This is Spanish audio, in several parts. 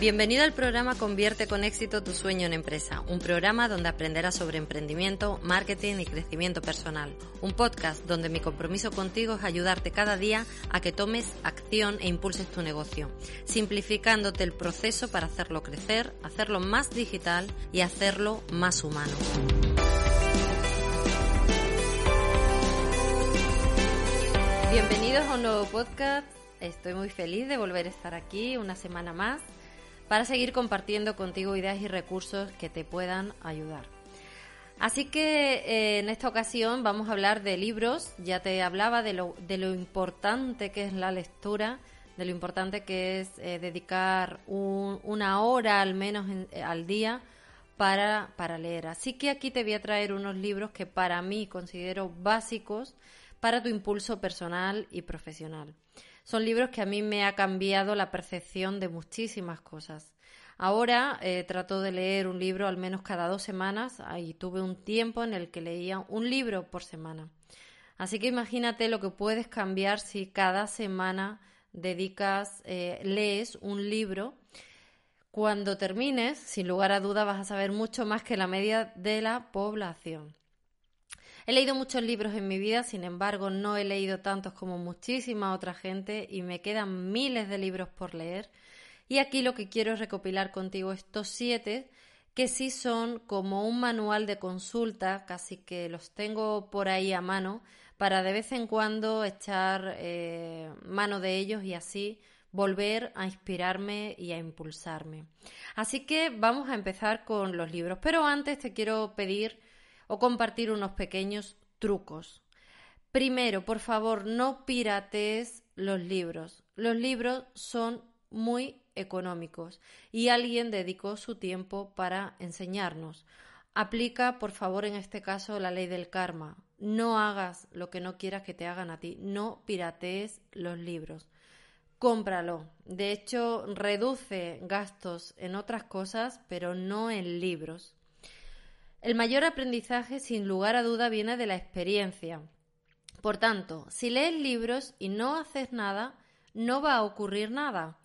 Bienvenido al programa Convierte con éxito tu sueño en empresa, un programa donde aprenderás sobre emprendimiento, marketing y crecimiento personal, un podcast donde mi compromiso contigo es ayudarte cada día a que tomes acción e impulses tu negocio, simplificándote el proceso para hacerlo crecer, hacerlo más digital y hacerlo más humano. Bienvenidos a un nuevo podcast. Estoy muy feliz de volver a estar aquí una semana más para seguir compartiendo contigo ideas y recursos que te puedan ayudar. Así que eh, en esta ocasión vamos a hablar de libros. Ya te hablaba de lo, importante que es la lectura, de lo importante que es eh, dedicar una hora al menos eh, al día para, para leer. Así que aquí te voy a traer unos libros que para mí considero básicos para tu impulso personal y profesional. Son libros que a mí me ha cambiado la percepción de muchísimas cosas. Ahora eh, trato de leer un libro al menos cada dos semanas y tuve un tiempo en el que leía un libro por semana. Así que imagínate lo que puedes cambiar si cada semana dedicas, eh, lees un libro. Cuando termines, sin lugar a duda, vas a saber mucho más que la media de la población. He leído muchos libros en mi vida, sin embargo, no he leído tantos como muchísima otra gente y me quedan miles de libros por leer. Y aquí lo que quiero es recopilar contigo estos siete que sí son como un manual de consulta, casi que los tengo por ahí a mano, para de vez en cuando echar eh, mano de ellos y así volver a inspirarme y a impulsarme. Así que vamos a empezar con los libros, pero antes te quiero pedir o compartir unos pequeños trucos. Primero, por favor, no piratees los libros. Los libros son muy económicos y alguien dedicó su tiempo para enseñarnos. Aplica, por favor, en este caso la ley del karma. No hagas lo que no quieras que te hagan a ti. No piratees los libros. Cómpralo. De hecho, reduce gastos en otras cosas, pero no en libros. El mayor aprendizaje, sin lugar a duda, viene de la experiencia. Por tanto, si lees libros y no haces nada, no va a ocurrir nada.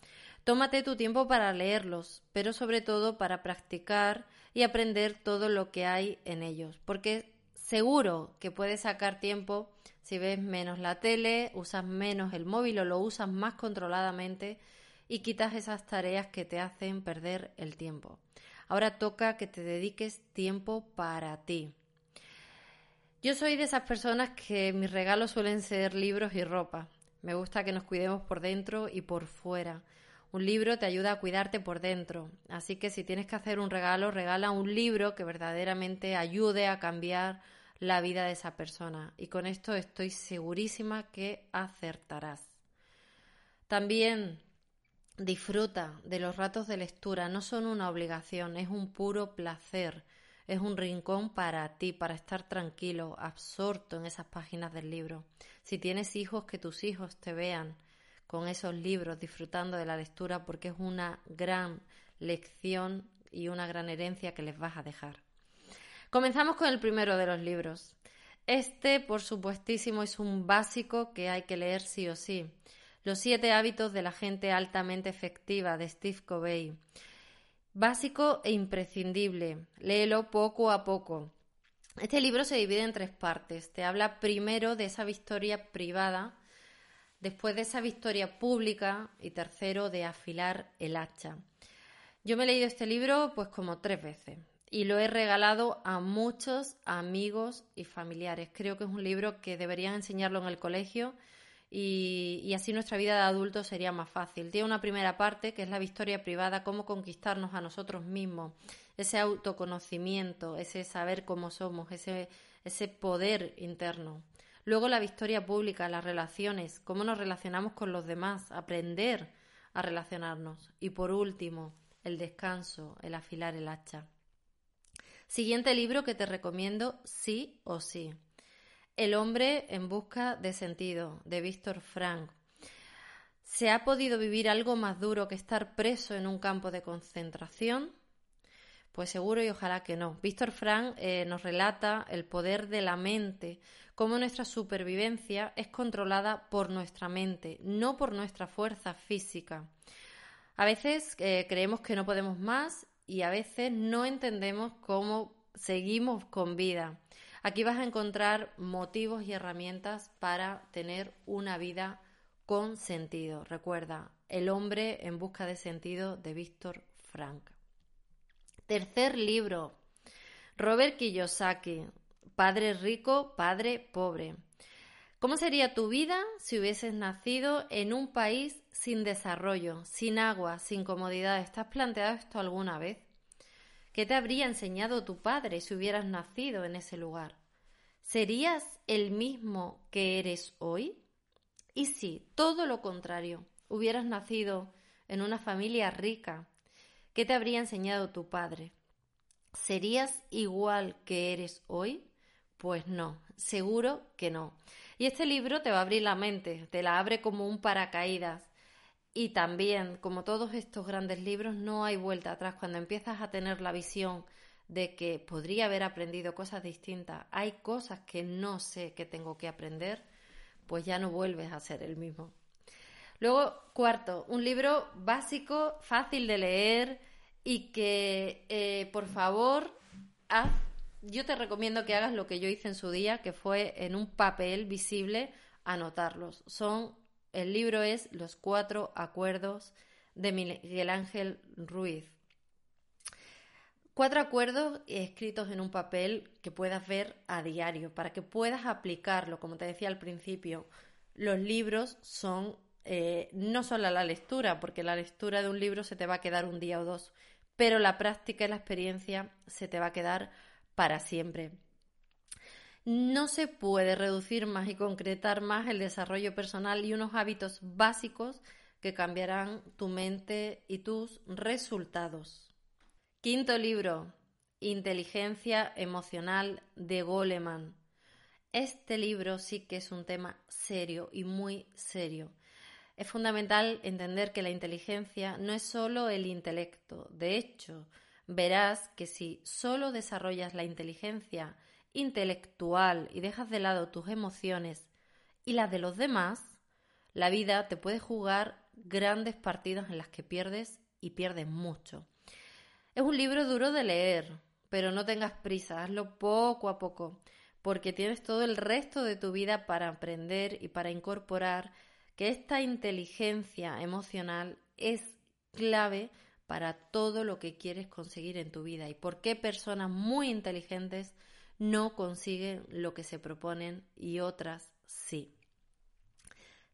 Tómate tu tiempo para leerlos, pero sobre todo para practicar y aprender todo lo que hay en ellos, porque seguro que puedes sacar tiempo si ves menos la tele, usas menos el móvil o lo usas más controladamente y quitas esas tareas que te hacen perder el tiempo. Ahora toca que te dediques tiempo para ti. Yo soy de esas personas que mis regalos suelen ser libros y ropa. Me gusta que nos cuidemos por dentro y por fuera. Un libro te ayuda a cuidarte por dentro. Así que si tienes que hacer un regalo, regala un libro que verdaderamente ayude a cambiar la vida de esa persona. Y con esto estoy segurísima que acertarás. También Disfruta de los ratos de lectura, no son una obligación, es un puro placer, es un rincón para ti, para estar tranquilo, absorto en esas páginas del libro. Si tienes hijos, que tus hijos te vean con esos libros, disfrutando de la lectura, porque es una gran lección y una gran herencia que les vas a dejar. Comenzamos con el primero de los libros. Este, por supuestísimo, es un básico que hay que leer sí o sí. Los siete hábitos de la gente altamente efectiva de Steve Covey. Básico e imprescindible. Léelo poco a poco. Este libro se divide en tres partes. Te habla primero de esa victoria privada, después de esa victoria pública y tercero de afilar el hacha. Yo me he leído este libro pues como tres veces y lo he regalado a muchos amigos y familiares. Creo que es un libro que deberían enseñarlo en el colegio y, así nuestra vida de adultos sería más fácil. Tiene una primera parte que es la victoria privada, cómo conquistarnos a nosotros mismos, ese autoconocimiento, ese saber cómo somos, ese, ese poder interno. Luego la victoria pública, las relaciones, cómo nos relacionamos con los demás, aprender a relacionarnos. Y por último, el descanso, el afilar el hacha. Siguiente libro que te recomiendo sí o sí. El hombre en busca de sentido, de Víctor Frank. ¿Se ha podido vivir algo más duro que estar preso en un campo de concentración? Pues seguro y ojalá que no. Víctor Frank eh, nos relata el poder de la mente, cómo nuestra supervivencia es controlada por nuestra mente, no por nuestra fuerza física. A veces eh, creemos que no podemos más y a veces no entendemos cómo seguimos con vida. Aquí vas a encontrar motivos y herramientas para tener una vida con sentido. Recuerda, El hombre en busca de sentido de Víctor Frank. Tercer libro, Robert Kiyosaki, Padre rico, Padre pobre. ¿Cómo sería tu vida si hubieses nacido en un país sin desarrollo, sin agua, sin comodidad? ¿Estás planteado esto alguna vez? ¿Qué te habría enseñado tu padre si hubieras nacido en ese lugar? ¿Serías el mismo que eres hoy? Y si, todo lo contrario, hubieras nacido en una familia rica, ¿qué te habría enseñado tu padre? ¿Serías igual que eres hoy? Pues no, seguro que no. Y este libro te va a abrir la mente, te la abre como un paracaídas y también, como todos estos grandes libros, no hay vuelta atrás. Cuando empiezas a tener la visión de que podría haber aprendido cosas distintas, hay cosas que no sé que tengo que aprender, pues ya no vuelves a ser el mismo. Luego, cuarto, un libro básico, fácil de leer y que, eh, por favor, haz, yo te recomiendo que hagas lo que yo hice en su día, que fue en un papel visible anotarlos. Son el libro es Los Cuatro Acuerdos de Miguel Ángel Ruiz. Cuatro acuerdos escritos en un papel que puedas ver a diario para que puedas aplicarlo. Como te decía al principio, los libros son eh, no solo la lectura, porque la lectura de un libro se te va a quedar un día o dos, pero la práctica y la experiencia se te va a quedar para siempre. No se puede reducir más y concretar más el desarrollo personal y unos hábitos básicos que cambiarán tu mente y tus resultados. Quinto libro, Inteligencia Emocional de Goleman. Este libro sí que es un tema serio y muy serio. Es fundamental entender que la inteligencia no es solo el intelecto. De hecho, verás que si solo desarrollas la inteligencia intelectual y dejas de lado tus emociones y las de los demás, la vida te puede jugar grandes partidas en las que pierdes y pierdes mucho. Es un libro duro de leer, pero no tengas prisa, hazlo poco a poco, porque tienes todo el resto de tu vida para aprender y para incorporar que esta inteligencia emocional es clave para todo lo que quieres conseguir en tu vida y por qué personas muy inteligentes no consiguen lo que se proponen y otras sí.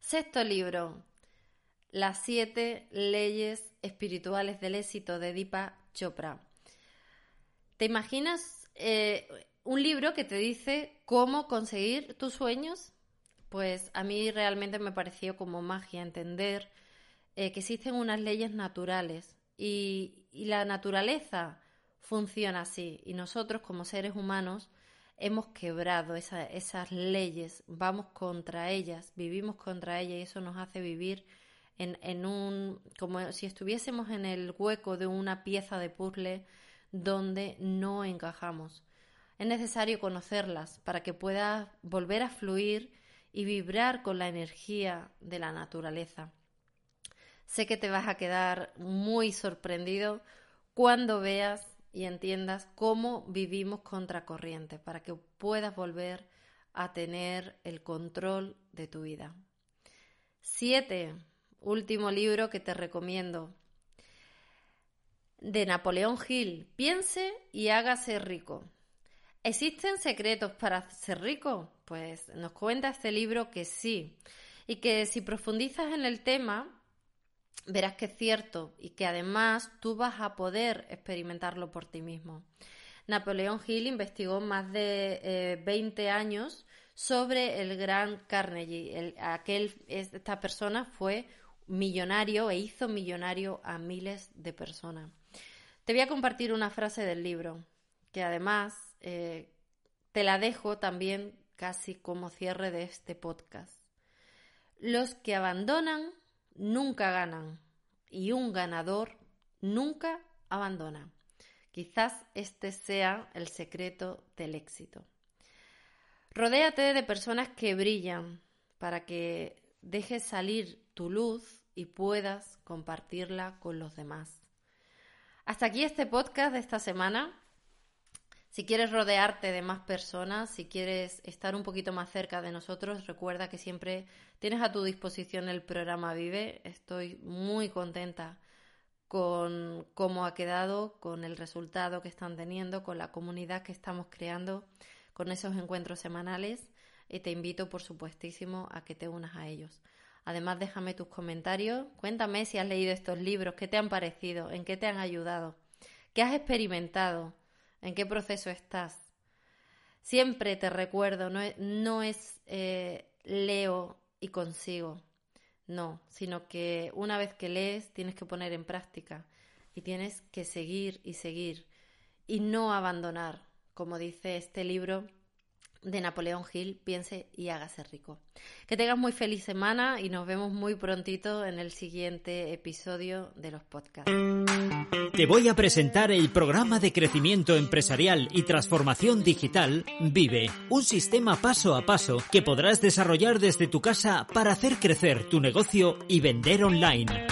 Sexto libro, Las siete leyes espirituales del éxito de Deepa Chopra. ¿Te imaginas eh, un libro que te dice cómo conseguir tus sueños? Pues a mí realmente me pareció como magia entender eh, que existen unas leyes naturales y la naturaleza funciona así y nosotros como seres humanos hemos quebrado esas leyes, vamos contra ellas, vivimos contra ellas y eso nos hace vivir en, en, un como si estuviésemos en el hueco de una pieza de puzzle donde no encajamos. Es necesario conocerlas para que puedas volver a fluir y vibrar con la energía de la naturaleza. Sé que te vas a quedar muy sorprendido cuando veas y entiendas cómo vivimos contracorriente para que puedas volver a tener el control de tu vida. Siete, último libro que te recomiendo. De Napoleón Hill. Piense y hágase rico. ¿Existen secretos para ser rico? Pues nos cuenta este libro que sí. Y que si profundizas en el tema, verás que es cierto y que además tú vas a poder experimentarlo por ti mismo. Napoleón Hill investigó más de 20 eh, años sobre el gran Carnegie. aquel, esta persona fue millonario e hizo millonario a miles de personas. Te voy a compartir una frase del libro, que además eh, te la dejo también casi como cierre de este podcast. Los que abandonan nunca ganan y un ganador nunca abandona. Quizás este sea el secreto del éxito. Rodéate de personas que brillan para que dejes salir tu luz y puedas compartirla con los demás. Hasta aquí este podcast de esta semana. Si quieres rodearte de más personas, si quieres estar un poquito más cerca de nosotros, recuerda que siempre tienes a tu disposición el programa Vive. Estoy muy contenta con cómo ha quedado, con el resultado que están teniendo, con la comunidad que estamos creando, con esos encuentros semanales y te invito, por supuestísimo, a que te unas a ellos. Además, déjame tus comentarios, cuéntame si has leído estos libros, qué te han parecido, en qué te han ayudado, qué has experimentado, en qué proceso estás. Siempre te recuerdo, no es, eh, leo y consigo, no, sino que una vez que lees tienes que poner en práctica y tienes que seguir y seguir y no abandonar, como dice este libro de Napoleón Hill, piense y hágase rico. Que tengas muy feliz semana y nos vemos muy prontito en el siguiente episodio de los podcasts. Te voy a presentar el programa de crecimiento empresarial y transformación digital Vive, un sistema paso a paso que podrás desarrollar desde tu casa para hacer crecer tu negocio y vender online.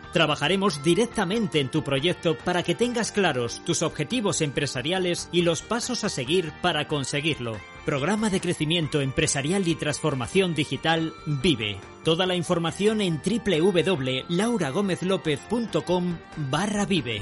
Trabajaremos directamente en tu proyecto para que tengas claros tus objetivos empresariales y los pasos a seguir para conseguirlo. Programa de crecimiento empresarial y transformación digital Vive. Toda la información en www.lauragomezlopez.com barra Vive.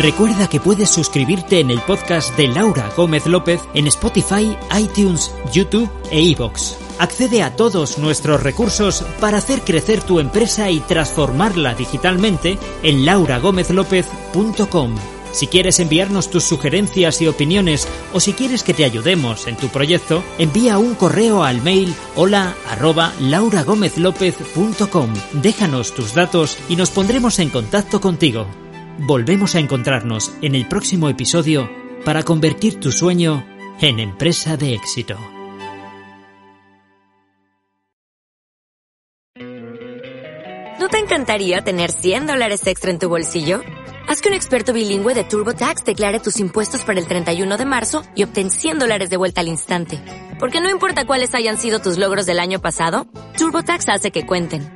Recuerda que puedes suscribirte en el podcast de Laura Gómez López en Spotify, iTunes, YouTube e iVoox. Accede a todos nuestros recursos para hacer crecer tu empresa y transformarla digitalmente en lauragomezlopez.com. Si quieres enviarnos tus sugerencias y opiniones o si quieres que te ayudemos en tu proyecto, envía un correo al mail hola arroba lauragomezlopez.com. Déjanos tus datos y nos pondremos en contacto contigo. Volvemos a encontrarnos en el próximo episodio para convertir tu sueño en empresa de éxito. ¿No te encantaría tener 100 dólares extra en tu bolsillo? Haz que un experto bilingüe de TurboTax declare tus impuestos para el 31 de marzo y obtén 100 dólares de vuelta al instante. Porque no importa cuáles hayan sido tus logros del año pasado, TurboTax hace que cuenten